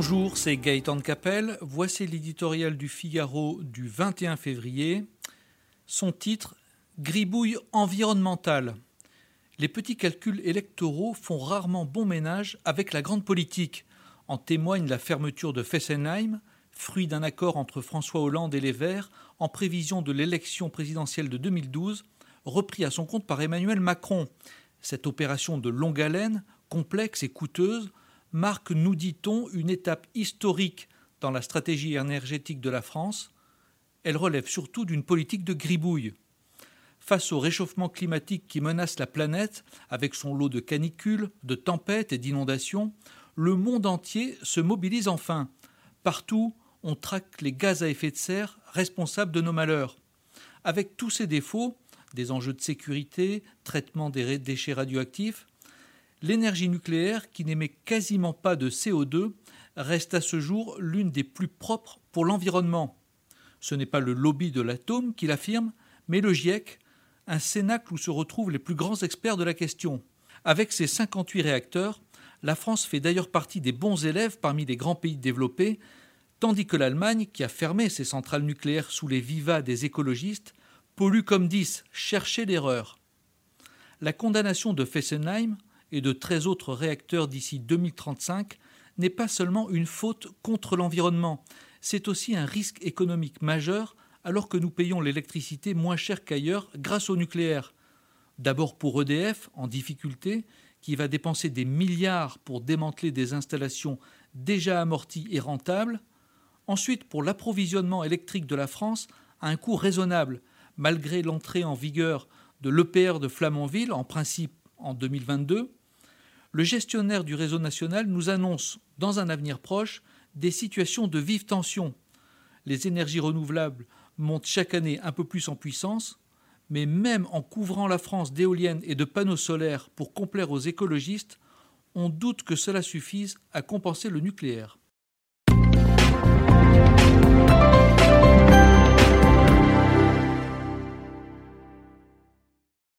Bonjour, c'est Gaëtan Capelle. Voici l'éditorial du Figaro du 21 février. Son titre Gribouille environnementale. Les petits calculs électoraux font rarement bon ménage avec la grande politique. En témoigne la fermeture de Fessenheim, fruit d'un accord entre François Hollande et les Verts en prévision de l'élection présidentielle de 2012, repris à son compte par Emmanuel Macron. Cette opération de longue haleine, complexe et coûteuse, marque, nous dit-on, une étape historique dans la stratégie énergétique de la France. Elle relève surtout d'une politique de gribouille. Face au réchauffement climatique qui menace la planète, avec son lot de canicules, de tempêtes et d'inondations, le monde entier se mobilise enfin. Partout, on traque les gaz à effet de serre responsables de nos malheurs. Avec tous ces défauts, des enjeux de sécurité, traitement des déchets radioactifs, l'énergie nucléaire, qui n'émet quasiment pas de CO2, reste à ce jour l'une des plus propres pour l'environnement. Ce n'est pas le lobby de l'atome qui l'affirme, mais le GIEC, un cénacle où se retrouvent les plus grands experts de la question. Avec ses 58 réacteurs, la France fait d'ailleurs partie des bons élèves parmi les grands pays développés, tandis que l'Allemagne, qui a fermé ses centrales nucléaires sous les vivas des écologistes, pollue comme 10, cherchez l'erreur. La condamnation de Fessenheim et de 13 autres réacteurs d'ici 2035 n'est pas seulement une faute contre l'environnement, c'est aussi un risque économique majeur alors que nous payons l'électricité moins cher qu'ailleurs grâce au nucléaire. D'abord pour EDF, en difficulté, qui va dépenser des milliards pour démanteler des installations déjà amorties et rentables, Ensuite, pour l'approvisionnement électrique de la France à un coût raisonnable, malgré l'entrée en vigueur de l'EPR de Flamanville, en principe en 2022, le gestionnaire du réseau national nous annonce, dans un avenir proche, des situations de vive tension. Les énergies renouvelables montent chaque année un peu plus en puissance, mais même en couvrant la France d'éoliennes et de panneaux solaires pour complaire aux écologistes, on doute que cela suffise à compenser le nucléaire.